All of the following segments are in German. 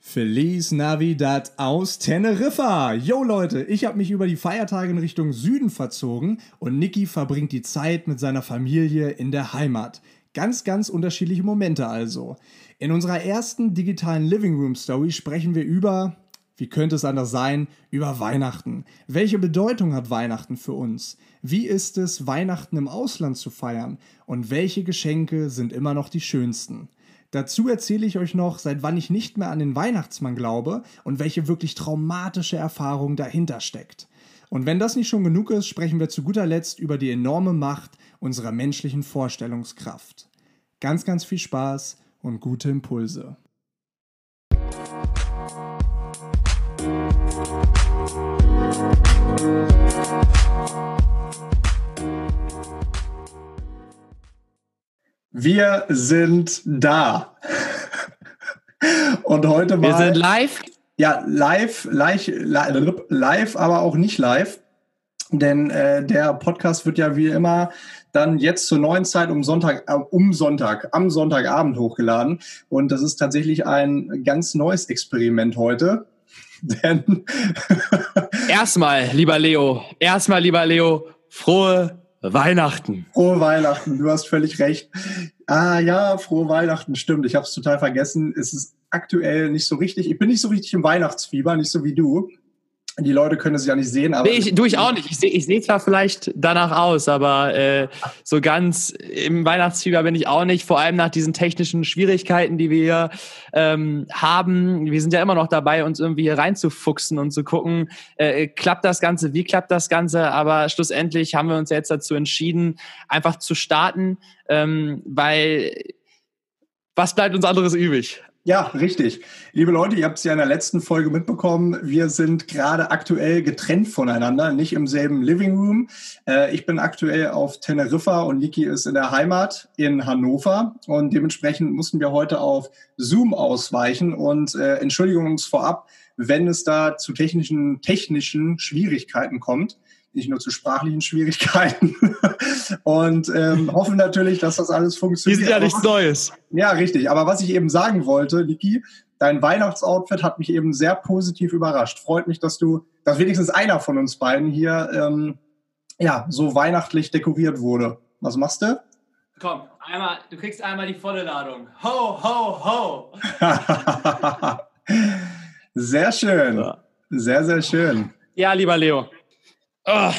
Feliz Navidad aus Teneriffa. Yo Leute, ich habe mich über die Feiertage in Richtung Süden verzogen und Niki verbringt die Zeit mit seiner Familie in der Heimat. Ganz, ganz unterschiedliche Momente also. In unserer ersten digitalen Living Room Story sprechen wir über, wie könnte es anders sein, über Weihnachten. Welche Bedeutung hat Weihnachten für uns? Wie ist es, Weihnachten im Ausland zu feiern? Und welche Geschenke sind immer noch die schönsten? Dazu erzähle ich euch noch, seit wann ich nicht mehr an den Weihnachtsmann glaube und welche wirklich traumatische Erfahrung dahinter steckt. Und wenn das nicht schon genug ist, sprechen wir zu guter Letzt über die enorme Macht unserer menschlichen Vorstellungskraft. Ganz, ganz viel Spaß und gute Impulse. Wir sind da. Und heute mal. Wir sind live? Ja, live, live, live, aber auch nicht live. Denn äh, der Podcast wird ja wie immer dann jetzt zur neuen Zeit um Sonntag, äh, um Sonntag, am Sonntagabend hochgeladen. Und das ist tatsächlich ein ganz neues Experiment heute. Denn erstmal, lieber Leo, erstmal, lieber Leo, frohe Weihnachten. Frohe Weihnachten, du hast völlig recht. Ah ja, frohe Weihnachten, stimmt. Ich habe es total vergessen. Es ist aktuell nicht so richtig. Ich bin nicht so richtig im Weihnachtsfieber, nicht so wie du. Die Leute können es ja nicht sehen, aber. Nee, ich, du, ich auch nicht. Ich sehe ich seh zwar vielleicht danach aus, aber äh, so ganz im Weihnachtsfieber bin ich auch nicht. Vor allem nach diesen technischen Schwierigkeiten, die wir ähm, haben. Wir sind ja immer noch dabei, uns irgendwie hier reinzufuchsen und zu gucken, äh, klappt das Ganze, wie klappt das Ganze. Aber schlussendlich haben wir uns jetzt dazu entschieden, einfach zu starten, ähm, weil was bleibt uns anderes übrig? Ja, richtig. Liebe Leute, ihr habt es ja in der letzten Folge mitbekommen. Wir sind gerade aktuell getrennt voneinander, nicht im selben Living Room. Äh, ich bin aktuell auf Teneriffa und Niki ist in der Heimat in Hannover. Und dementsprechend mussten wir heute auf Zoom ausweichen. Und äh, entschuldigen uns vorab, wenn es da zu technischen, technischen Schwierigkeiten kommt nicht nur zu sprachlichen Schwierigkeiten und ähm, hoffen natürlich, dass das alles funktioniert. Die sind ja nichts Neues. Ja, richtig. Aber was ich eben sagen wollte, Niki, dein Weihnachtsoutfit hat mich eben sehr positiv überrascht. Freut mich, dass du, dass wenigstens einer von uns beiden hier ähm, ja so weihnachtlich dekoriert wurde. Was machst du? Komm, einmal, du kriegst einmal die volle Ladung. Ho, ho, ho. sehr schön. Sehr, sehr schön. Ja, lieber Leo. Oh,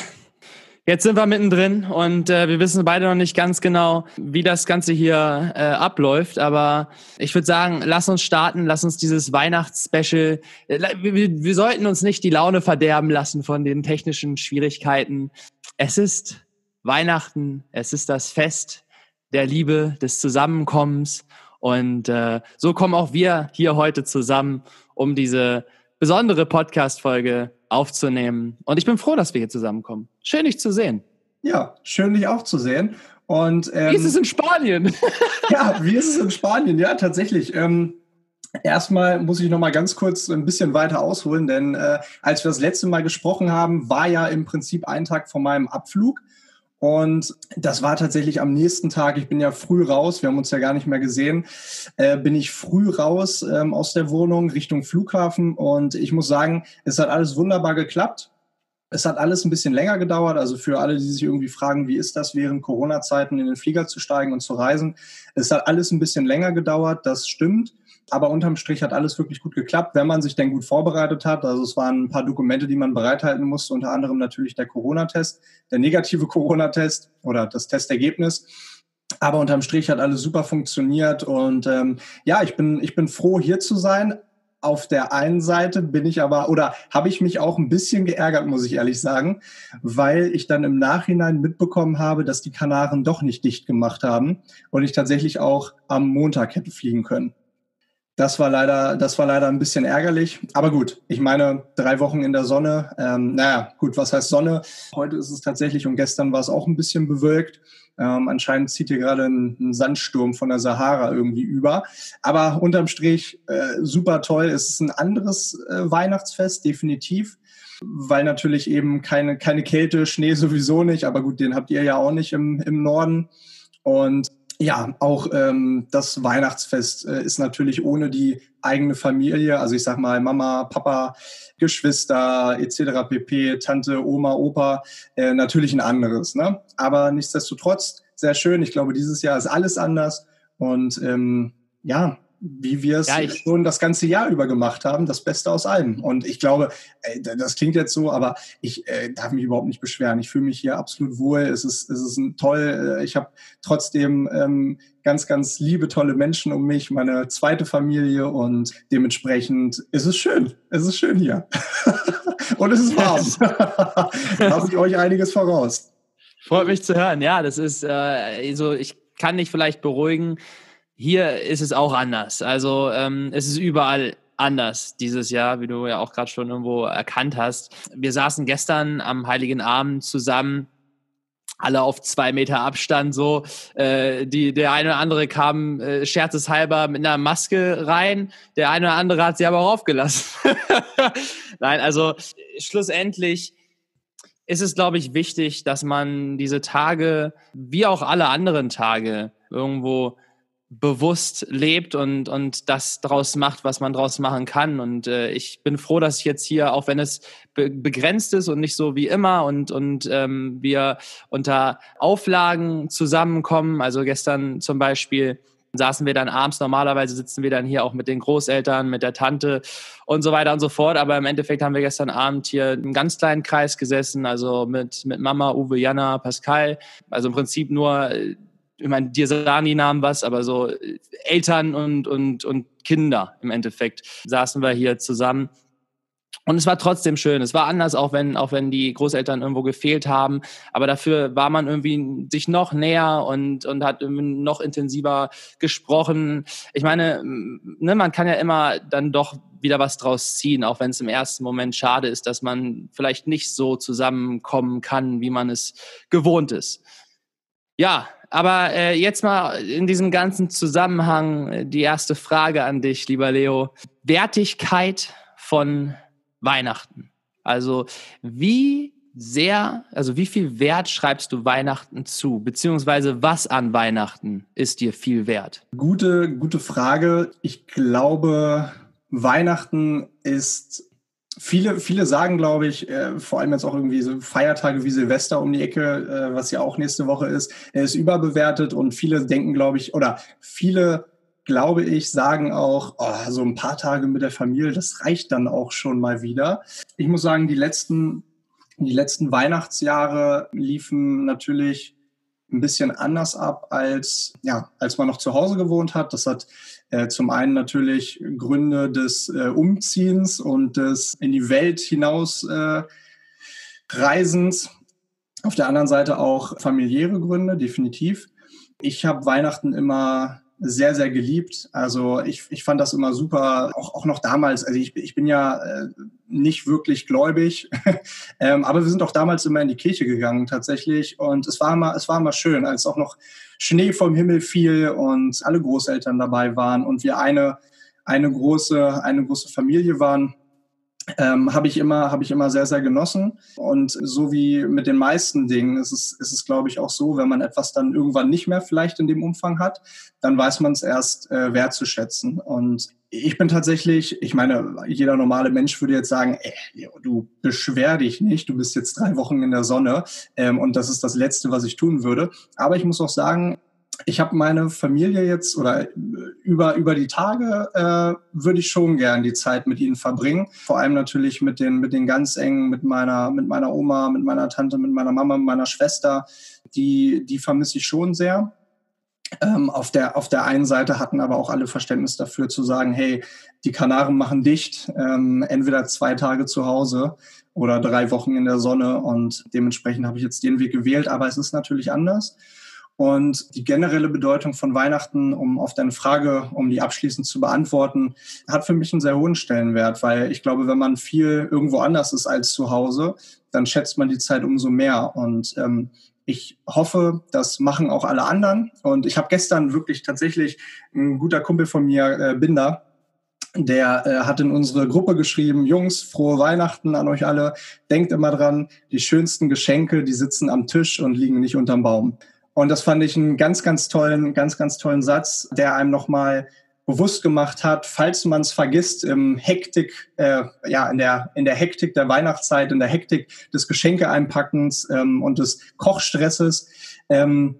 jetzt sind wir mittendrin und äh, wir wissen beide noch nicht ganz genau, wie das Ganze hier äh, abläuft. Aber ich würde sagen, lass uns starten, lass uns dieses Weihnachtsspecial. Äh, wir, wir sollten uns nicht die Laune verderben lassen von den technischen Schwierigkeiten. Es ist Weihnachten, es ist das Fest der Liebe, des Zusammenkommens. Und äh, so kommen auch wir hier heute zusammen, um diese besondere Podcast-Folge aufzunehmen. Und ich bin froh, dass wir hier zusammenkommen. Schön, dich zu sehen. Ja, schön, dich auch zu sehen. Und, ähm, wie ist es in Spanien? ja, wie ist es in Spanien? Ja, tatsächlich. Ähm, erstmal muss ich noch mal ganz kurz ein bisschen weiter ausholen, denn äh, als wir das letzte Mal gesprochen haben, war ja im Prinzip ein Tag vor meinem Abflug. Und das war tatsächlich am nächsten Tag, ich bin ja früh raus, wir haben uns ja gar nicht mehr gesehen, äh, bin ich früh raus ähm, aus der Wohnung Richtung Flughafen und ich muss sagen, es hat alles wunderbar geklappt. Es hat alles ein bisschen länger gedauert, also für alle, die sich irgendwie fragen, wie ist das während Corona-Zeiten in den Flieger zu steigen und zu reisen. Es hat alles ein bisschen länger gedauert, das stimmt. Aber unterm Strich hat alles wirklich gut geklappt, wenn man sich denn gut vorbereitet hat. Also es waren ein paar Dokumente, die man bereithalten musste, unter anderem natürlich der Corona-Test, der negative Corona-Test oder das Testergebnis. Aber unterm Strich hat alles super funktioniert und ähm, ja, ich bin, ich bin froh, hier zu sein. Auf der einen Seite bin ich aber, oder habe ich mich auch ein bisschen geärgert, muss ich ehrlich sagen, weil ich dann im Nachhinein mitbekommen habe, dass die Kanaren doch nicht dicht gemacht haben und ich tatsächlich auch am Montag hätte fliegen können. Das war leider, das war leider ein bisschen ärgerlich. Aber gut, ich meine, drei Wochen in der Sonne. Ähm, naja, gut, was heißt Sonne? Heute ist es tatsächlich und gestern war es auch ein bisschen bewölkt. Ähm, anscheinend zieht hier gerade ein, ein, Sandsturm von der Sahara irgendwie über. Aber unterm Strich äh, super toll. Es ist ein anderes äh, Weihnachtsfest, definitiv. Weil natürlich eben keine, keine Kälte, Schnee sowieso nicht. Aber gut, den habt ihr ja auch nicht im, im Norden. Und ja, auch ähm, das Weihnachtsfest äh, ist natürlich ohne die eigene Familie, also ich sag mal Mama, Papa, Geschwister etc. pp, Tante, Oma, Opa, äh, natürlich ein anderes. Ne? Aber nichtsdestotrotz sehr schön. Ich glaube, dieses Jahr ist alles anders und ähm, ja, wie wir es ja, schon das ganze Jahr über gemacht haben, das Beste aus allem. Und ich glaube, ey, das klingt jetzt so, aber ich äh, darf mich überhaupt nicht beschweren. Ich fühle mich hier absolut wohl. Es ist, es ist ein toll. Äh, ich habe trotzdem ähm, ganz, ganz liebe, tolle Menschen um mich, meine zweite Familie und dementsprechend ist es schön. Es ist schön hier. und es ist warm. da habe ich euch einiges voraus. Freut mich zu hören. Ja, das ist äh, so, ich kann dich vielleicht beruhigen hier ist es auch anders. Also ähm, es ist überall anders dieses Jahr, wie du ja auch gerade schon irgendwo erkannt hast. Wir saßen gestern am Heiligen Abend zusammen alle auf zwei Meter Abstand so. Äh, die, der eine oder andere kam äh, scherzeshalber mit einer Maske rein, der eine oder andere hat sie aber auch aufgelassen. Nein, also schlussendlich ist es, glaube ich, wichtig, dass man diese Tage, wie auch alle anderen Tage, irgendwo bewusst lebt und, und das daraus macht, was man daraus machen kann. Und äh, ich bin froh, dass ich jetzt hier, auch wenn es be begrenzt ist und nicht so wie immer und, und ähm, wir unter Auflagen zusammenkommen. Also gestern zum Beispiel saßen wir dann abends, normalerweise sitzen wir dann hier auch mit den Großeltern, mit der Tante und so weiter und so fort. Aber im Endeffekt haben wir gestern Abend hier einen ganz kleinen Kreis gesessen, also mit, mit Mama, Uwe, Jana, Pascal. Also im Prinzip nur äh, ich meine, dir sagen die Namen was, aber so äh, Eltern und, und, und Kinder im Endeffekt saßen wir hier zusammen. Und es war trotzdem schön. Es war anders, auch wenn, auch wenn die Großeltern irgendwo gefehlt haben. Aber dafür war man irgendwie sich noch näher und, und hat noch intensiver gesprochen. Ich meine, ne, man kann ja immer dann doch wieder was draus ziehen, auch wenn es im ersten Moment schade ist, dass man vielleicht nicht so zusammenkommen kann, wie man es gewohnt ist. Ja, aber äh, jetzt mal in diesem ganzen Zusammenhang äh, die erste Frage an dich, lieber Leo. Wertigkeit von Weihnachten. Also wie sehr, also wie viel Wert schreibst du Weihnachten zu? Beziehungsweise was an Weihnachten ist dir viel wert? Gute, gute Frage. Ich glaube, Weihnachten ist Viele, viele sagen, glaube ich, äh, vor allem jetzt auch irgendwie so Feiertage wie Silvester um die Ecke, äh, was ja auch nächste Woche ist, er ist überbewertet und viele denken, glaube ich, oder viele, glaube ich, sagen auch, oh, so ein paar Tage mit der Familie, das reicht dann auch schon mal wieder. Ich muss sagen, die letzten, die letzten Weihnachtsjahre liefen natürlich ein bisschen anders ab, als, ja, als man noch zu Hause gewohnt hat. Das hat zum einen natürlich Gründe des äh, Umziehens und des in die Welt hinaus äh, Reisens. Auf der anderen Seite auch familiäre Gründe, definitiv. Ich habe Weihnachten immer sehr, sehr geliebt. Also ich, ich fand das immer super, auch, auch noch damals. Also ich, ich bin ja äh, nicht wirklich gläubig, ähm, aber wir sind auch damals immer in die Kirche gegangen tatsächlich. Und es war immer, es war immer schön, als auch noch Schnee vom Himmel fiel und alle Großeltern dabei waren und wir eine, eine, große, eine große Familie waren ähm, habe ich immer habe ich immer sehr sehr genossen. Und so wie mit den meisten Dingen ist es ist es glaube ich auch so wenn man etwas dann irgendwann nicht mehr vielleicht in dem Umfang hat dann weiß man es erst äh, wertzuschätzen. Und ich bin tatsächlich, ich meine, jeder normale Mensch würde jetzt sagen, ey, du beschwer dich nicht, du bist jetzt drei Wochen in der Sonne ähm, und das ist das Letzte, was ich tun würde. Aber ich muss auch sagen, ich habe meine Familie jetzt oder äh, über, über die Tage äh, würde ich schon gern die Zeit mit ihnen verbringen. Vor allem natürlich mit den, mit den ganz engen, mit meiner, mit meiner Oma, mit meiner Tante, mit meiner Mama, mit meiner Schwester. Die, die vermisse ich schon sehr. Ähm, auf, der, auf der einen Seite hatten aber auch alle Verständnis dafür zu sagen, hey, die Kanaren machen dicht, ähm, entweder zwei Tage zu Hause oder drei Wochen in der Sonne und dementsprechend habe ich jetzt den Weg gewählt, aber es ist natürlich anders. Und die generelle Bedeutung von Weihnachten, um auf deine Frage, um die abschließend zu beantworten, hat für mich einen sehr hohen Stellenwert, weil ich glaube, wenn man viel irgendwo anders ist als zu Hause, dann schätzt man die Zeit umso mehr. Und ähm, ich hoffe, das machen auch alle anderen. Und ich habe gestern wirklich tatsächlich ein guter Kumpel von mir, äh, Binder, der äh, hat in unsere Gruppe geschrieben, Jungs, frohe Weihnachten an euch alle. Denkt immer dran, die schönsten Geschenke, die sitzen am Tisch und liegen nicht unterm Baum. Und das fand ich einen ganz, ganz tollen, ganz, ganz tollen Satz, der einem nochmal bewusst gemacht hat, falls man es vergisst im Hektik, äh, ja, in der, in der Hektik der Weihnachtszeit, in der Hektik des Geschenke-Einpackens ähm, und des Kochstresses, ähm,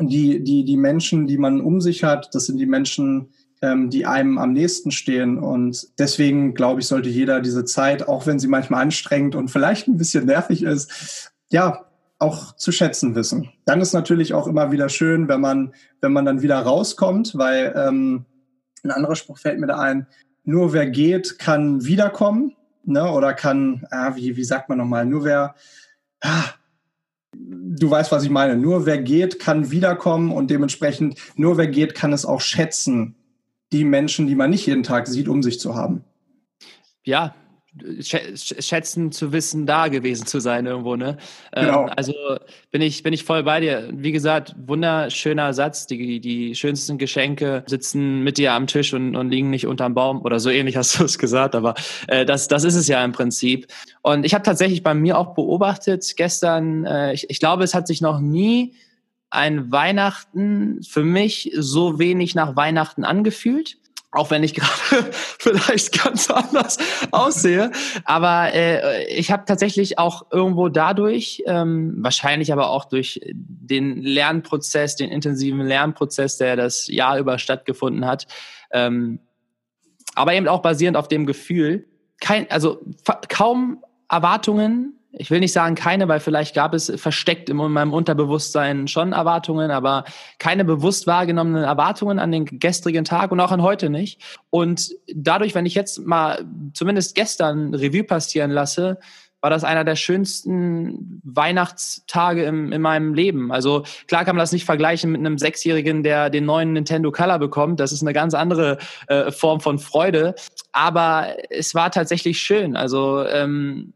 die, die, die Menschen, die man um sich hat, das sind die Menschen, ähm, die einem am nächsten stehen. Und deswegen, glaube ich, sollte jeder diese Zeit, auch wenn sie manchmal anstrengend und vielleicht ein bisschen nervig ist, ja, auch zu schätzen wissen. Dann ist natürlich auch immer wieder schön, wenn man, wenn man dann wieder rauskommt, weil ähm, ein anderer Spruch fällt mir da ein, nur wer geht, kann wiederkommen, ne? Oder kann, ah, wie, wie sagt man nochmal, nur wer, ah, du weißt, was ich meine. Nur wer geht, kann wiederkommen und dementsprechend nur wer geht, kann es auch schätzen, die Menschen, die man nicht jeden Tag sieht, um sich zu haben. Ja, schätzen zu wissen, da gewesen zu sein irgendwo, ne? Ähm, genau. also bin ich, bin ich voll bei dir. Wie gesagt, wunderschöner Satz. Die, die schönsten Geschenke sitzen mit dir am Tisch und, und liegen nicht unterm Baum oder so ähnlich hast du es gesagt, aber äh, das, das ist es ja im Prinzip. Und ich habe tatsächlich bei mir auch beobachtet gestern, äh, ich, ich glaube, es hat sich noch nie ein Weihnachten für mich so wenig nach Weihnachten angefühlt auch wenn ich gerade vielleicht ganz anders aussehe. Aber äh, ich habe tatsächlich auch irgendwo dadurch, ähm, wahrscheinlich aber auch durch den Lernprozess, den intensiven Lernprozess, der das Jahr über stattgefunden hat, ähm, aber eben auch basierend auf dem Gefühl, kein, also kaum Erwartungen ich will nicht sagen keine, weil vielleicht gab es versteckt in meinem Unterbewusstsein schon Erwartungen, aber keine bewusst wahrgenommenen Erwartungen an den gestrigen Tag und auch an heute nicht. Und dadurch, wenn ich jetzt mal zumindest gestern Revue passieren lasse, war das einer der schönsten Weihnachtstage im, in meinem Leben. Also klar kann man das nicht vergleichen mit einem Sechsjährigen, der den neuen Nintendo Color bekommt. Das ist eine ganz andere äh, Form von Freude. Aber es war tatsächlich schön. Also ähm,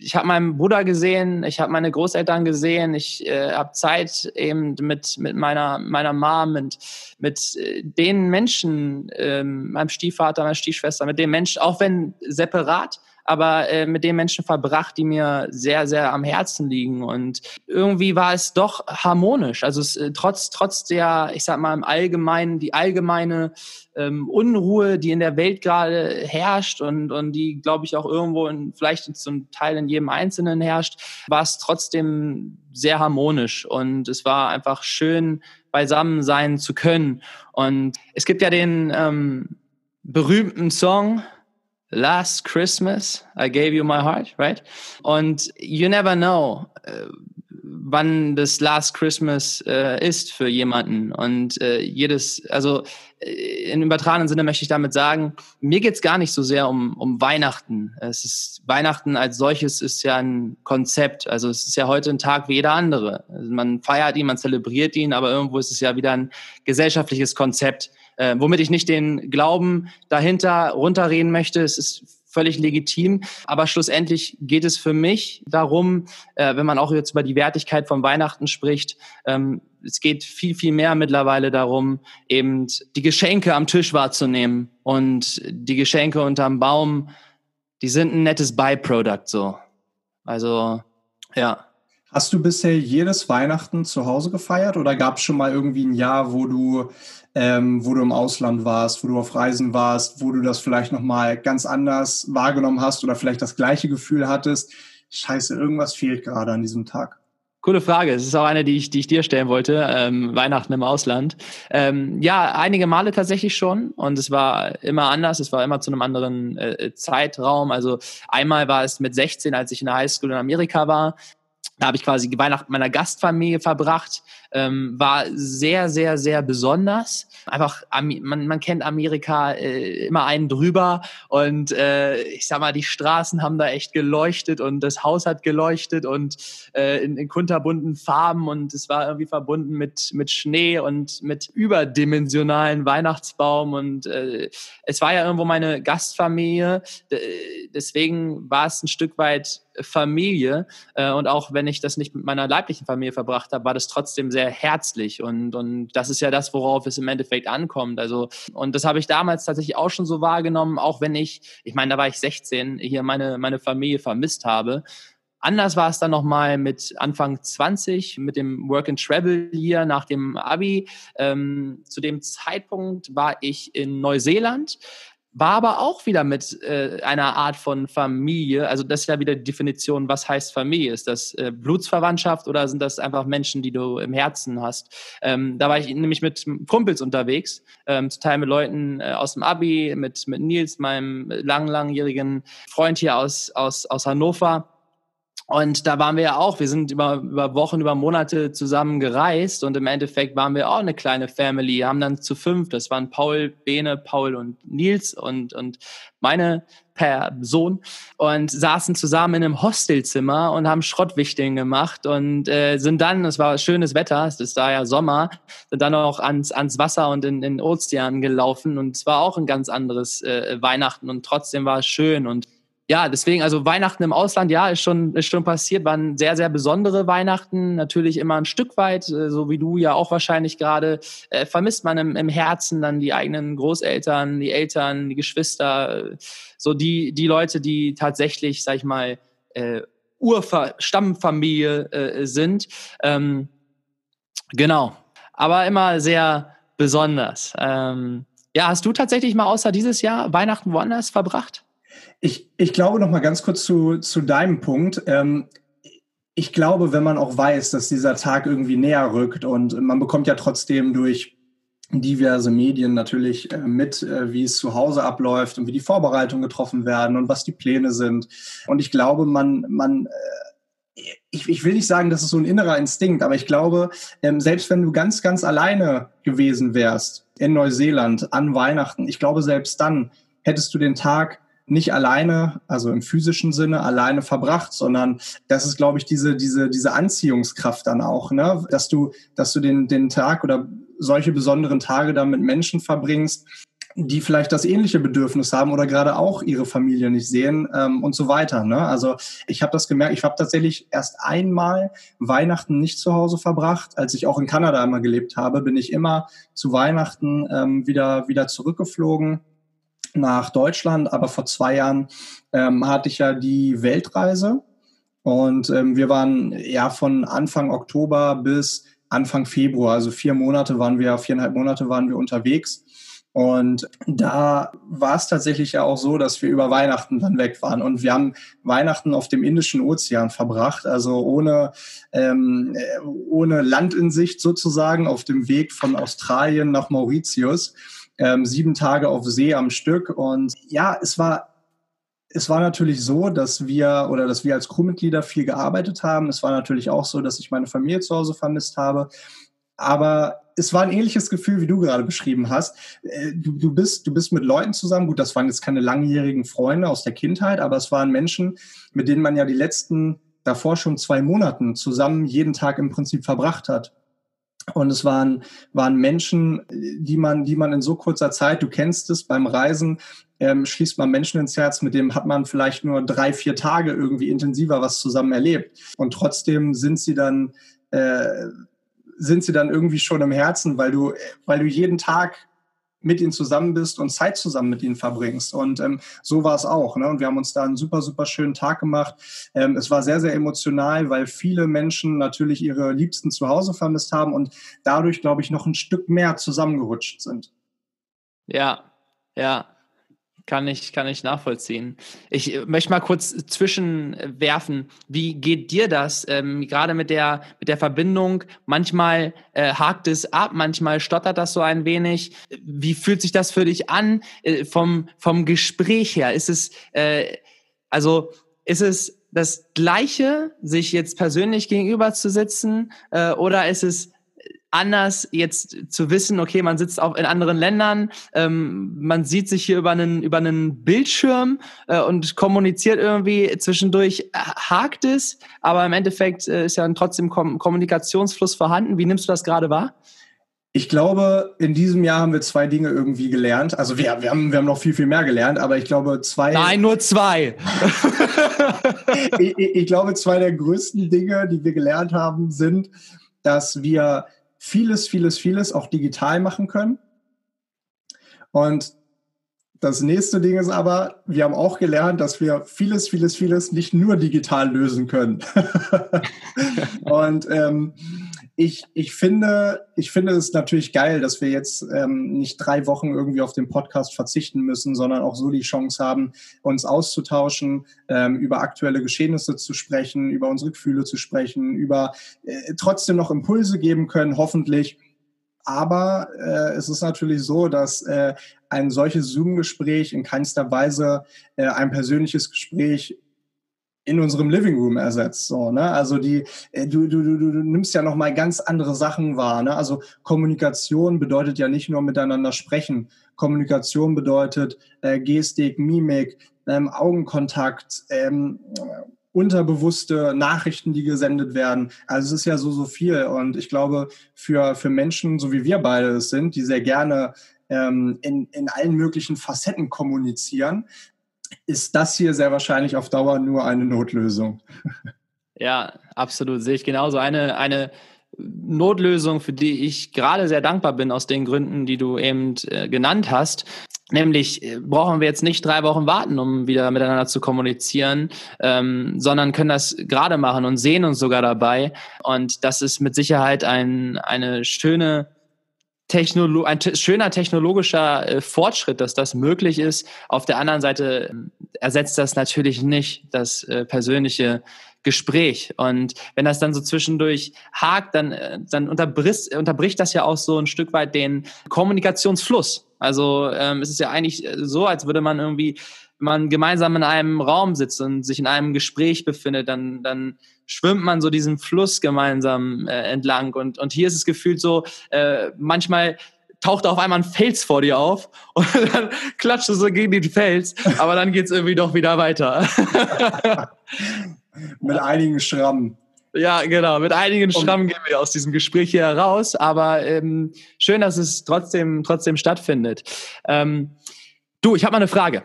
ich habe meinen Bruder gesehen, ich habe meine Großeltern gesehen, ich äh, habe Zeit eben mit mit meiner meiner Mom und mit äh, den Menschen, äh, meinem Stiefvater, meiner Stiefschwester, mit den Menschen, auch wenn separat, aber äh, mit den Menschen verbracht, die mir sehr, sehr am Herzen liegen. Und irgendwie war es doch harmonisch. Also es, äh, trotz, trotz der, ich sag mal, im Allgemeinen, die allgemeine ähm, Unruhe, die in der Welt gerade herrscht und, und die, glaube ich, auch irgendwo in, vielleicht zum Teil in jedem Einzelnen herrscht, war es trotzdem sehr harmonisch. Und es war einfach schön, beisammen sein zu können. Und es gibt ja den ähm, berühmten Song, Last Christmas, I gave you my heart, right? Und you never know, äh, wann das Last Christmas äh, ist für jemanden. Und äh, jedes, also äh, im übertragenen Sinne möchte ich damit sagen, mir geht's gar nicht so sehr um, um Weihnachten. Es ist Weihnachten als solches ist ja ein Konzept. Also es ist ja heute ein Tag wie jeder andere. Also man feiert ihn, man zelebriert ihn, aber irgendwo ist es ja wieder ein gesellschaftliches Konzept äh, womit ich nicht den Glauben dahinter runterreden möchte. Es ist völlig legitim. Aber schlussendlich geht es für mich darum, äh, wenn man auch jetzt über die Wertigkeit von Weihnachten spricht, ähm, es geht viel, viel mehr mittlerweile darum, eben die Geschenke am Tisch wahrzunehmen. Und die Geschenke unterm Baum, die sind ein nettes Byproduct so. Also, ja. Hast du bisher jedes Weihnachten zu Hause gefeiert oder gab es schon mal irgendwie ein Jahr, wo du ähm, wo du im Ausland warst, wo du auf Reisen warst, wo du das vielleicht nochmal ganz anders wahrgenommen hast oder vielleicht das gleiche Gefühl hattest, scheiße, irgendwas fehlt gerade an diesem Tag? Coole Frage. Es ist auch eine, die ich, die ich dir stellen wollte. Ähm, Weihnachten im Ausland. Ähm, ja, einige Male tatsächlich schon. Und es war immer anders. Es war immer zu einem anderen äh, Zeitraum. Also einmal war es mit 16, als ich in der Highschool in Amerika war. Da habe ich quasi Weihnachten meiner Gastfamilie verbracht ähm, war sehr, sehr, sehr besonders. Einfach, man, man kennt Amerika äh, immer einen drüber und äh, ich sag mal, die Straßen haben da echt geleuchtet und das Haus hat geleuchtet und äh, in, in kunterbunten Farben und es war irgendwie verbunden mit, mit Schnee und mit überdimensionalen Weihnachtsbaum und äh, es war ja irgendwo meine Gastfamilie, deswegen war es ein Stück weit Familie äh, und auch wenn ich das nicht mit meiner leiblichen Familie verbracht habe, war das trotzdem sehr herzlich und, und das ist ja das, worauf es im Endeffekt ankommt. Also, und das habe ich damals tatsächlich auch schon so wahrgenommen, auch wenn ich, ich meine, da war ich 16, hier meine, meine Familie vermisst habe. Anders war es dann nochmal mit Anfang 20, mit dem Work and Travel hier nach dem Abi. Ähm, zu dem Zeitpunkt war ich in Neuseeland war aber auch wieder mit äh, einer Art von Familie. Also das ist ja wieder die Definition, was heißt Familie? Ist das äh, Blutsverwandtschaft oder sind das einfach Menschen, die du im Herzen hast? Ähm, da war ich nämlich mit Kumpels unterwegs, ähm, zum Teil mit Leuten äh, aus dem Abi, mit, mit Nils, meinem lang, langjährigen Freund hier aus, aus, aus Hannover. Und da waren wir ja auch, wir sind über, über Wochen, über Monate zusammen gereist und im Endeffekt waren wir auch eine kleine Family, haben dann zu fünf, das waren Paul, Bene, Paul und Nils und, und meine Person und saßen zusammen in einem Hostelzimmer und haben Schrottwichteln gemacht und äh, sind dann, es war schönes Wetter, es ist da ja Sommer, sind dann auch ans, ans Wasser und in, in Ozean gelaufen und es war auch ein ganz anderes äh, Weihnachten und trotzdem war es schön und ja, deswegen, also Weihnachten im Ausland, ja, ist schon, ist schon passiert, waren sehr, sehr besondere Weihnachten. Natürlich immer ein Stück weit, äh, so wie du ja auch wahrscheinlich gerade, äh, vermisst man im, im Herzen dann die eigenen Großeltern, die Eltern, die Geschwister, so die, die Leute, die tatsächlich, sag ich mal, äh, Urstammfamilie äh, sind. Ähm, genau. Aber immer sehr besonders. Ähm, ja, hast du tatsächlich mal außer dieses Jahr Weihnachten woanders verbracht? Ich, ich glaube noch mal ganz kurz zu, zu deinem Punkt. Ähm, ich glaube, wenn man auch weiß, dass dieser Tag irgendwie näher rückt und man bekommt ja trotzdem durch diverse Medien natürlich äh, mit, äh, wie es zu Hause abläuft und wie die Vorbereitungen getroffen werden und was die Pläne sind. Und ich glaube, man, man, äh, ich, ich will nicht sagen, das ist so ein innerer Instinkt, aber ich glaube, ähm, selbst wenn du ganz, ganz alleine gewesen wärst in Neuseeland an Weihnachten, ich glaube, selbst dann hättest du den Tag nicht alleine, also im physischen Sinne alleine verbracht, sondern das ist, glaube ich, diese, diese, diese Anziehungskraft dann auch, ne? dass du, dass du den, den Tag oder solche besonderen Tage da mit Menschen verbringst, die vielleicht das ähnliche Bedürfnis haben oder gerade auch ihre Familie nicht sehen ähm, und so weiter. Ne? Also ich habe das gemerkt, ich habe tatsächlich erst einmal Weihnachten nicht zu Hause verbracht. Als ich auch in Kanada immer gelebt habe, bin ich immer zu Weihnachten ähm, wieder, wieder zurückgeflogen nach Deutschland, aber vor zwei Jahren ähm, hatte ich ja die Weltreise und ähm, wir waren ja von Anfang Oktober bis Anfang Februar, also vier Monate waren wir, viereinhalb Monate waren wir unterwegs. Und da war es tatsächlich ja auch so, dass wir über Weihnachten dann weg waren. Und wir haben Weihnachten auf dem Indischen Ozean verbracht, also ohne, ähm, ohne Land in Sicht sozusagen, auf dem Weg von Australien nach Mauritius ähm, sieben Tage auf See am Stück. Und ja, es war es war natürlich so, dass wir oder dass wir als Crewmitglieder viel gearbeitet haben. Es war natürlich auch so, dass ich meine Familie zu Hause vermisst habe. Aber es war ein ähnliches Gefühl, wie du gerade beschrieben hast. Äh, du, du, bist, du bist mit Leuten zusammen. Gut, das waren jetzt keine langjährigen Freunde aus der Kindheit, aber es waren Menschen, mit denen man ja die letzten davor schon zwei Monaten zusammen jeden Tag im Prinzip verbracht hat. Und es waren, waren Menschen, die man, die man in so kurzer Zeit, du kennst es beim Reisen, ähm, schließt man Menschen ins Herz, mit dem hat man vielleicht nur drei, vier Tage irgendwie intensiver was zusammen erlebt. Und trotzdem sind sie dann, äh, sind sie dann irgendwie schon im Herzen, weil du, weil du jeden Tag mit ihnen zusammen bist und Zeit zusammen mit ihnen verbringst. Und ähm, so war es auch. Ne? Und wir haben uns da einen super, super schönen Tag gemacht. Ähm, es war sehr, sehr emotional, weil viele Menschen natürlich ihre Liebsten zu Hause vermisst haben und dadurch, glaube ich, noch ein Stück mehr zusammengerutscht sind. Ja, ja. Kann ich, kann ich nachvollziehen. Ich äh, möchte mal kurz zwischenwerfen. Wie geht dir das? Ähm, gerade mit der, mit der Verbindung. Manchmal äh, hakt es ab, manchmal stottert das so ein wenig. Wie fühlt sich das für dich an äh, vom, vom Gespräch her? Ist es, äh, also, ist es das Gleiche, sich jetzt persönlich gegenüber zu sitzen, äh, oder ist es anders jetzt zu wissen, okay, man sitzt auch in anderen Ländern, ähm, man sieht sich hier über einen, über einen Bildschirm äh, und kommuniziert irgendwie zwischendurch, äh, hakt es, aber im Endeffekt äh, ist ja trotzdem Kom Kommunikationsfluss vorhanden. Wie nimmst du das gerade wahr? Ich glaube, in diesem Jahr haben wir zwei Dinge irgendwie gelernt. Also wir, wir, haben, wir haben noch viel, viel mehr gelernt, aber ich glaube, zwei. Nein, nur zwei. ich, ich glaube, zwei der größten Dinge, die wir gelernt haben, sind, dass wir vieles, vieles, vieles auch digital machen können. Und Das nächste Ding ist aber, wir haben auch gelernt, dass wir vieles, vieles, vieles nicht nur digital lösen können. und ähm, ich, ich finde, ich finde es natürlich geil, dass wir jetzt ähm, nicht drei Wochen irgendwie auf den Podcast verzichten müssen, sondern auch so die Chance haben, uns auszutauschen, ähm, über aktuelle Geschehnisse zu sprechen, über unsere Gefühle zu sprechen, über äh, trotzdem noch Impulse geben können, hoffentlich. Aber äh, es ist natürlich so, dass äh, ein solches Zoom-Gespräch in keinster Weise äh, ein persönliches Gespräch in unserem Living Room ersetzt. So, ne? Also die, äh, du, du, du, du nimmst ja nochmal ganz andere Sachen wahr. Ne? Also Kommunikation bedeutet ja nicht nur miteinander sprechen. Kommunikation bedeutet äh, Gestik, Mimik, ähm, Augenkontakt, ähm, unterbewusste Nachrichten, die gesendet werden. Also es ist ja so, so viel. Und ich glaube, für, für Menschen, so wie wir beide es sind, die sehr gerne ähm, in, in allen möglichen Facetten kommunizieren, ist das hier sehr wahrscheinlich auf Dauer nur eine Notlösung. Ja, absolut. Sehe ich genauso. Eine, eine Notlösung, für die ich gerade sehr dankbar bin, aus den Gründen, die du eben äh, genannt hast. Nämlich äh, brauchen wir jetzt nicht drei Wochen warten, um wieder miteinander zu kommunizieren, ähm, sondern können das gerade machen und sehen uns sogar dabei. Und das ist mit Sicherheit ein, eine schöne Technolo ein schöner technologischer äh, Fortschritt, dass das möglich ist. Auf der anderen Seite äh, ersetzt das natürlich nicht das äh, persönliche Gespräch. Und wenn das dann so zwischendurch hakt, dann, äh, dann unterbricht, unterbricht das ja auch so ein Stück weit den Kommunikationsfluss. Also ähm, es ist ja eigentlich äh, so, als würde man irgendwie, wenn man gemeinsam in einem Raum sitzt und sich in einem Gespräch befindet, dann, dann schwimmt man so diesen Fluss gemeinsam äh, entlang. Und, und hier ist es gefühlt so, äh, manchmal taucht auf einmal ein Fels vor dir auf und dann klatscht du so gegen den Fels, aber dann geht's irgendwie doch wieder weiter. Mit einigen Schrammen. Ja, genau. Mit einigen Schrammen gehen wir aus diesem Gespräch hier heraus, aber ähm, schön, dass es trotzdem, trotzdem stattfindet. Ähm, du, ich habe mal eine Frage.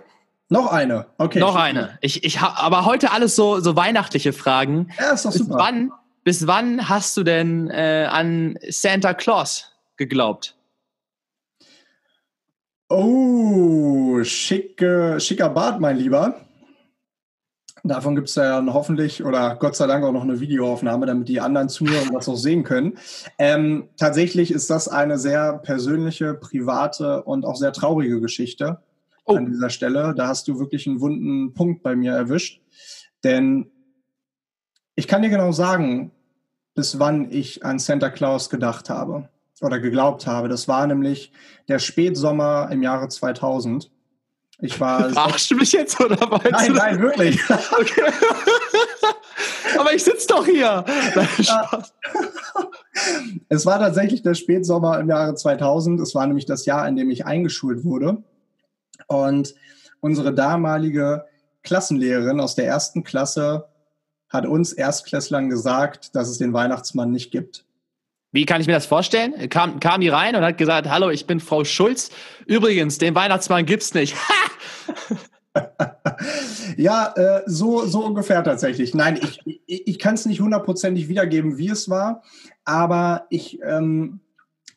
Noch eine, okay. Noch eine. Ich, ich hab, aber heute alles so, so weihnachtliche Fragen. Ja, ist doch bis super. Wann, bis wann hast du denn äh, an Santa Claus geglaubt? Oh, schicke, schicker Bart, mein Lieber. Davon gibt es ja hoffentlich oder Gott sei Dank auch noch eine Videoaufnahme, damit die anderen Zuhörer das auch sehen können. Ähm, tatsächlich ist das eine sehr persönliche, private und auch sehr traurige Geschichte oh. an dieser Stelle. Da hast du wirklich einen wunden Punkt bei mir erwischt. Denn ich kann dir genau sagen, bis wann ich an Santa Claus gedacht habe oder geglaubt habe. Das war nämlich der Spätsommer im Jahre 2000. Ich war. Verarschst du mich jetzt oder was? Nein, nein, wirklich. Okay. Aber ich sitze doch hier. es war tatsächlich der Spätsommer im Jahre 2000. Es war nämlich das Jahr, in dem ich eingeschult wurde. Und unsere damalige Klassenlehrerin aus der ersten Klasse hat uns Erstklässlern gesagt, dass es den Weihnachtsmann nicht gibt. Wie kann ich mir das vorstellen? Kam, kam die rein und hat gesagt, hallo, ich bin Frau Schulz. Übrigens, den Weihnachtsmann gibt's nicht. ja, äh, so, so ungefähr tatsächlich. Nein, ich, ich, ich kann es nicht hundertprozentig wiedergeben, wie es war, aber ich, ähm,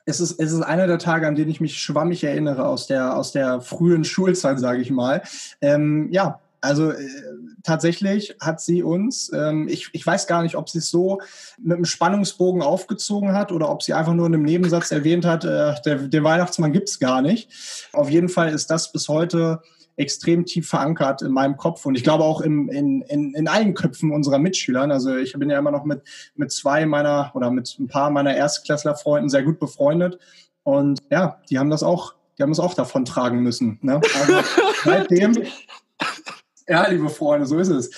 es ist, es ist einer der Tage, an denen ich mich schwammig erinnere aus der, aus der frühen Schulzeit, sage ich mal. Ähm, ja, also äh, tatsächlich hat sie uns, ähm, ich, ich weiß gar nicht, ob sie es so mit einem Spannungsbogen aufgezogen hat oder ob sie einfach nur in einem Nebensatz erwähnt hat, äh, der, den Weihnachtsmann gibt's gar nicht. Auf jeden Fall ist das bis heute extrem tief verankert in meinem Kopf und ich glaube auch im, in, in, in allen Köpfen unserer Mitschülern. Also ich bin ja immer noch mit, mit zwei meiner oder mit ein paar meiner Erstklässlerfreunden sehr gut befreundet. Und ja, die haben das auch, die haben es auch davon tragen müssen. Ne? Also seitdem, ja, liebe Freunde, so ist es.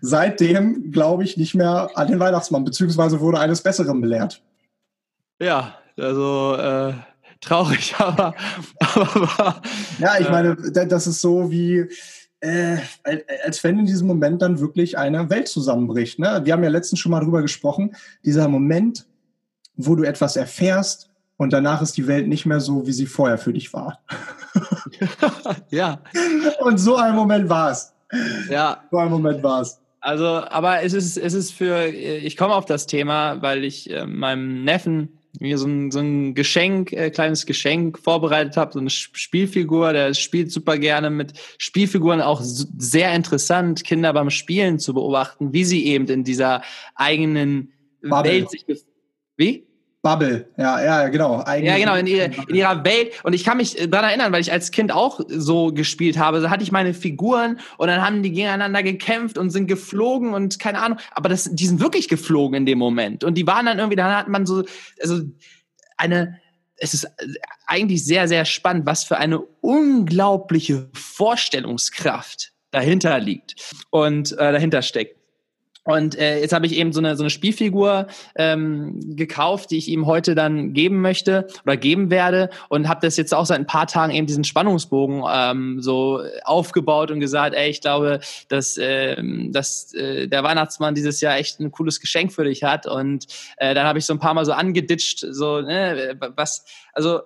Seitdem glaube ich nicht mehr an den Weihnachtsmann, beziehungsweise wurde eines Besseren belehrt. Ja, also äh, traurig, aber, aber ja, ich meine, das ist so wie äh, als wenn in diesem Moment dann wirklich eine Welt zusammenbricht. Ne? Wir haben ja letztens schon mal drüber gesprochen, dieser Moment, wo du etwas erfährst und danach ist die Welt nicht mehr so, wie sie vorher für dich war. ja. Und so ein Moment war es. Ja. So ein Moment war es. Also, aber es ist, es ist für, ich komme auf das Thema, weil ich äh, meinem Neffen mir so ein, so ein Geschenk, äh, kleines Geschenk vorbereitet habe, so eine Spielfigur, der spielt super gerne mit Spielfiguren, auch sehr interessant, Kinder beim Spielen zu beobachten, wie sie eben in dieser eigenen Bubble. Welt sich Wie? Bubble, ja, ja, genau. Eigentlich ja, genau, in, ihre, in ihrer Welt. Und ich kann mich daran erinnern, weil ich als Kind auch so gespielt habe. Da hatte ich meine Figuren und dann haben die gegeneinander gekämpft und sind geflogen und keine Ahnung. Aber das, die sind wirklich geflogen in dem Moment. Und die waren dann irgendwie, dann hat man so, also eine, es ist eigentlich sehr, sehr spannend, was für eine unglaubliche Vorstellungskraft dahinter liegt und äh, dahinter steckt. Und äh, jetzt habe ich eben so eine, so eine Spielfigur ähm, gekauft, die ich ihm heute dann geben möchte oder geben werde und habe das jetzt auch seit ein paar Tagen eben diesen Spannungsbogen ähm, so aufgebaut und gesagt, ey, ich glaube, dass, äh, dass äh, der Weihnachtsmann dieses Jahr echt ein cooles Geschenk für dich hat. Und äh, dann habe ich so ein paar Mal so angeditscht, so, ne, was, also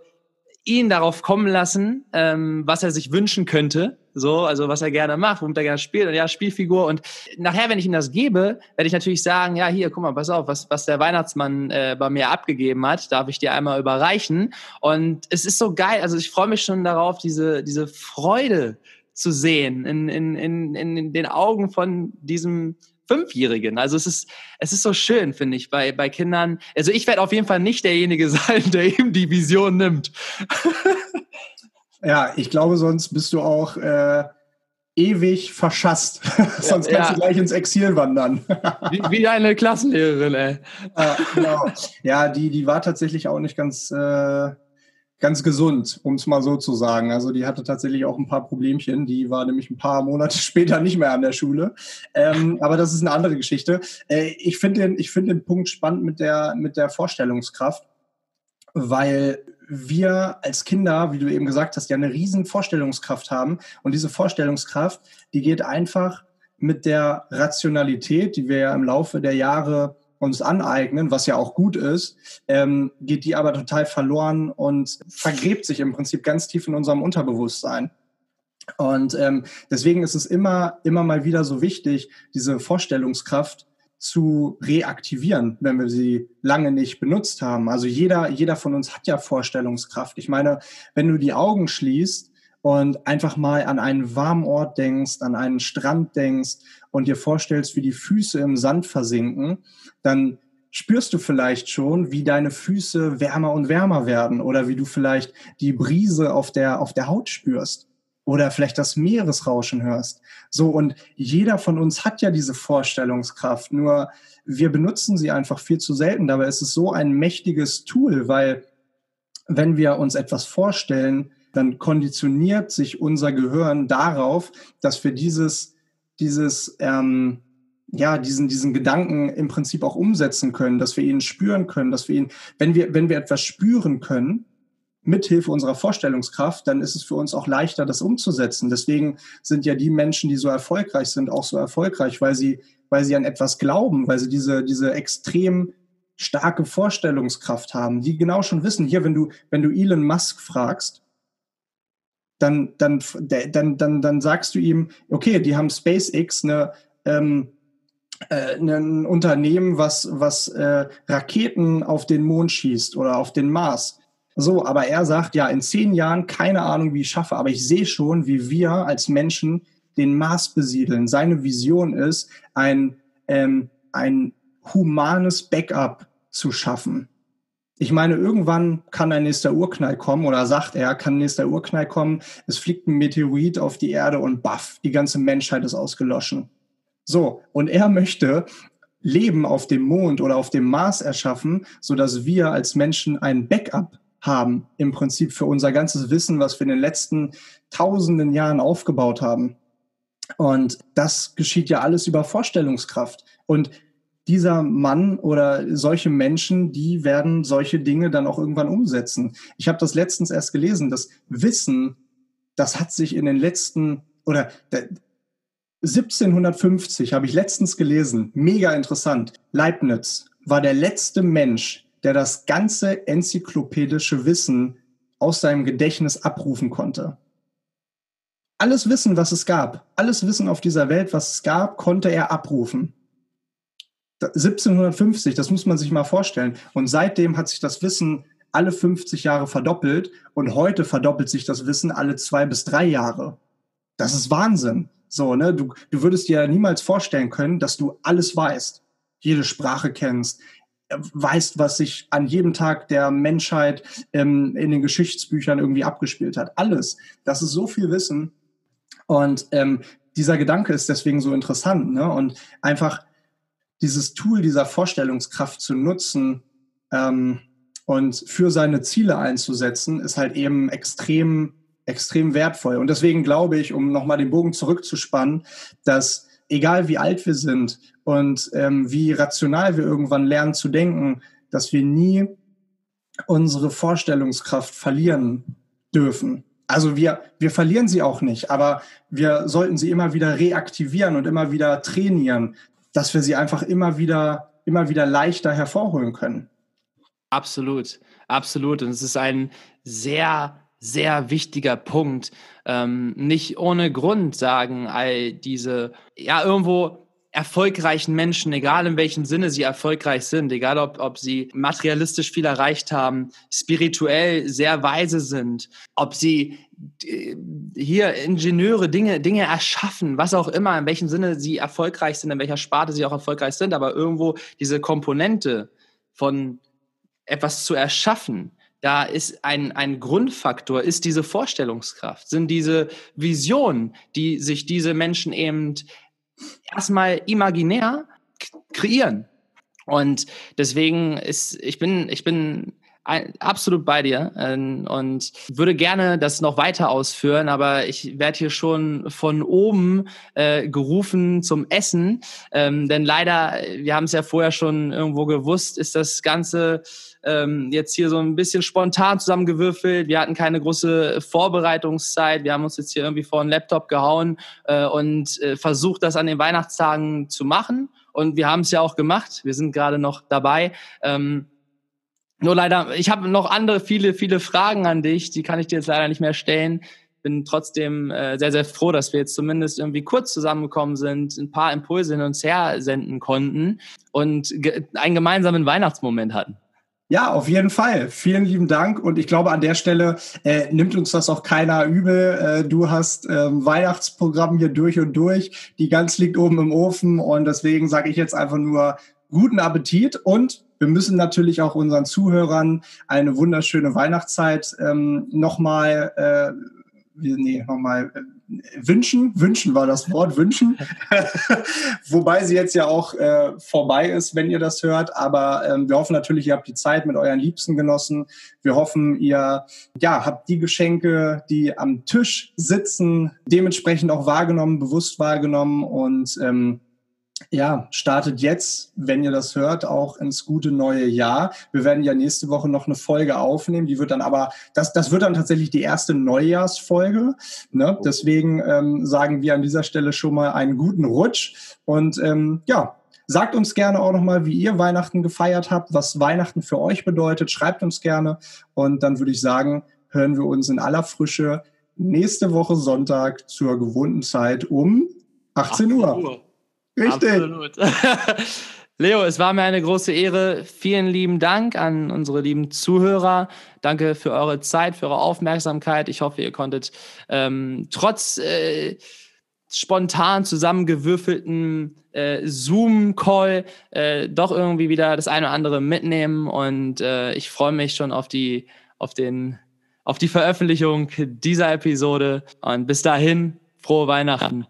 ihn darauf kommen lassen, ähm, was er sich wünschen könnte so, also was er gerne macht, womit er gerne spielt und ja, Spielfigur. Und nachher, wenn ich ihm das gebe, werde ich natürlich sagen, ja, hier, guck mal, pass auf, was, was der Weihnachtsmann äh, bei mir abgegeben hat, darf ich dir einmal überreichen. Und es ist so geil, also ich freue mich schon darauf, diese, diese Freude zu sehen in, in, in, in den Augen von diesem Fünfjährigen. Also es ist, es ist so schön, finde ich, bei, bei Kindern. Also ich werde auf jeden Fall nicht derjenige sein, der ihm die Vision nimmt. Ja, ich glaube, sonst bist du auch äh, ewig verschasst. sonst kannst ja. du gleich ins Exil wandern. wie, wie eine Klassenlehrerin, ey. Ja, genau. ja, die, die war tatsächlich auch nicht ganz, äh, ganz gesund, um es mal so zu sagen. Also die hatte tatsächlich auch ein paar Problemchen. Die war nämlich ein paar Monate später nicht mehr an der Schule. Ähm, aber das ist eine andere Geschichte. Äh, ich finde den, ich finde den Punkt spannend mit der, mit der Vorstellungskraft, weil wir als Kinder, wie du eben gesagt hast, ja eine riesen Vorstellungskraft haben. Und diese Vorstellungskraft, die geht einfach mit der Rationalität, die wir ja im Laufe der Jahre uns aneignen, was ja auch gut ist, ähm, geht die aber total verloren und vergräbt sich im Prinzip ganz tief in unserem Unterbewusstsein. Und ähm, deswegen ist es immer, immer mal wieder so wichtig, diese Vorstellungskraft zu reaktivieren, wenn wir sie lange nicht benutzt haben. Also jeder, jeder von uns hat ja Vorstellungskraft. Ich meine, wenn du die Augen schließt und einfach mal an einen warmen Ort denkst, an einen Strand denkst und dir vorstellst, wie die Füße im Sand versinken, dann spürst du vielleicht schon, wie deine Füße wärmer und wärmer werden oder wie du vielleicht die Brise auf der, auf der Haut spürst oder vielleicht das Meeresrauschen hörst. So, und jeder von uns hat ja diese Vorstellungskraft, nur wir benutzen sie einfach viel zu selten. Dabei ist es so ein mächtiges Tool, weil wenn wir uns etwas vorstellen, dann konditioniert sich unser Gehirn darauf, dass wir dieses, dieses, ähm, ja, diesen, diesen Gedanken im Prinzip auch umsetzen können, dass wir ihn spüren können, dass wir ihn, wenn wir, wenn wir etwas spüren können, mithilfe unserer Vorstellungskraft, dann ist es für uns auch leichter, das umzusetzen. Deswegen sind ja die Menschen, die so erfolgreich sind, auch so erfolgreich, weil sie, weil sie an etwas glauben, weil sie diese, diese extrem starke Vorstellungskraft haben, die genau schon wissen, hier, wenn du, wenn du Elon Musk fragst, dann, dann, dann, dann, dann sagst du ihm, okay, die haben SpaceX, eine, ähm, äh, ein Unternehmen, was, was äh, Raketen auf den Mond schießt oder auf den Mars. So, aber er sagt, ja, in zehn Jahren keine Ahnung, wie ich schaffe, aber ich sehe schon, wie wir als Menschen den Mars besiedeln. Seine Vision ist, ein, ähm, ein humanes Backup zu schaffen. Ich meine, irgendwann kann ein nächster Urknall kommen oder sagt er, kann ein nächster Urknall kommen, es fliegt ein Meteorit auf die Erde und baff, die ganze Menschheit ist ausgeloschen. So, und er möchte Leben auf dem Mond oder auf dem Mars erschaffen, so dass wir als Menschen ein Backup haben, im Prinzip für unser ganzes Wissen, was wir in den letzten tausenden Jahren aufgebaut haben. Und das geschieht ja alles über Vorstellungskraft. Und dieser Mann oder solche Menschen, die werden solche Dinge dann auch irgendwann umsetzen. Ich habe das letztens erst gelesen, das Wissen, das hat sich in den letzten oder 1750 habe ich letztens gelesen, mega interessant. Leibniz war der letzte Mensch, der das ganze enzyklopädische Wissen aus seinem Gedächtnis abrufen konnte. Alles Wissen, was es gab, alles Wissen auf dieser Welt, was es gab, konnte er abrufen. 1750, das muss man sich mal vorstellen. Und seitdem hat sich das Wissen alle 50 Jahre verdoppelt und heute verdoppelt sich das Wissen alle zwei bis drei Jahre. Das ist Wahnsinn. So, ne? Du, du würdest dir niemals vorstellen können, dass du alles weißt, jede Sprache kennst, weißt, was sich an jedem Tag der Menschheit ähm, in den Geschichtsbüchern irgendwie abgespielt hat. Alles. Das ist so viel Wissen. Und ähm, dieser Gedanke ist deswegen so interessant. Ne? Und einfach dieses Tool dieser Vorstellungskraft zu nutzen, ähm, und für seine Ziele einzusetzen, ist halt eben extrem, extrem wertvoll. Und deswegen glaube ich, um nochmal den Bogen zurückzuspannen, dass egal wie alt wir sind und ähm, wie rational wir irgendwann lernen zu denken, dass wir nie unsere Vorstellungskraft verlieren dürfen. Also wir, wir verlieren sie auch nicht, aber wir sollten sie immer wieder reaktivieren und immer wieder trainieren, dass wir sie einfach immer wieder, immer wieder leichter hervorholen können. Absolut, absolut. Und es ist ein sehr, sehr wichtiger Punkt. Ähm, nicht ohne Grund sagen all diese, ja, irgendwo erfolgreichen Menschen, egal in welchem Sinne sie erfolgreich sind, egal ob, ob sie materialistisch viel erreicht haben, spirituell sehr weise sind, ob sie äh, hier Ingenieure Dinge, Dinge erschaffen, was auch immer, in welchem Sinne sie erfolgreich sind, in welcher Sparte sie auch erfolgreich sind, aber irgendwo diese Komponente von etwas zu erschaffen, da ist ein, ein Grundfaktor, ist diese Vorstellungskraft, sind diese Visionen, die sich diese Menschen eben erstmal imaginär kreieren. Und deswegen ist, ich bin, ich bin absolut bei dir ähm, und würde gerne das noch weiter ausführen, aber ich werde hier schon von oben äh, gerufen zum Essen, ähm, denn leider, wir haben es ja vorher schon irgendwo gewusst, ist das Ganze ähm, jetzt hier so ein bisschen spontan zusammengewürfelt. Wir hatten keine große Vorbereitungszeit. Wir haben uns jetzt hier irgendwie vor einen Laptop gehauen äh, und äh, versucht, das an den Weihnachtstagen zu machen. Und wir haben es ja auch gemacht. Wir sind gerade noch dabei. Ähm, nur leider, ich habe noch andere viele, viele Fragen an dich, die kann ich dir jetzt leider nicht mehr stellen. Bin trotzdem äh, sehr, sehr froh, dass wir jetzt zumindest irgendwie kurz zusammengekommen sind, ein paar Impulse hin und her senden konnten und ge einen gemeinsamen Weihnachtsmoment hatten. Ja, auf jeden Fall. Vielen lieben Dank. Und ich glaube, an der Stelle äh, nimmt uns das auch keiner übel. Äh, du hast ähm, Weihnachtsprogramm hier durch und durch. Die Gans liegt oben im Ofen. Und deswegen sage ich jetzt einfach nur guten Appetit. Und wir müssen natürlich auch unseren Zuhörern eine wunderschöne Weihnachtszeit ähm, nochmal, äh, nee, nochmal äh, wünschen, wünschen war das Wort, wünschen. Wobei sie jetzt ja auch äh, vorbei ist, wenn ihr das hört. Aber ähm, wir hoffen natürlich, ihr habt die Zeit mit euren Liebsten genossen. Wir hoffen, ihr ja, habt die Geschenke, die am Tisch sitzen, dementsprechend auch wahrgenommen, bewusst wahrgenommen und ähm, ja, startet jetzt, wenn ihr das hört, auch ins gute neue Jahr. Wir werden ja nächste Woche noch eine Folge aufnehmen. Die wird dann aber, das, das wird dann tatsächlich die erste Neujahrsfolge. Ne? Deswegen ähm, sagen wir an dieser Stelle schon mal einen guten Rutsch. Und ähm, ja, sagt uns gerne auch nochmal, wie ihr Weihnachten gefeiert habt, was Weihnachten für euch bedeutet. Schreibt uns gerne. Und dann würde ich sagen, hören wir uns in aller Frische nächste Woche Sonntag zur gewohnten Zeit um 18 Uhr. 18 Uhr. Richtig. Absolut. Leo, es war mir eine große Ehre. Vielen lieben Dank an unsere lieben Zuhörer. Danke für eure Zeit, für eure Aufmerksamkeit. Ich hoffe, ihr konntet ähm, trotz äh, spontan zusammengewürfelten äh, Zoom-Call äh, doch irgendwie wieder das eine oder andere mitnehmen. Und äh, ich freue mich schon auf die, auf den, auf die Veröffentlichung dieser Episode. Und bis dahin, frohe Weihnachten.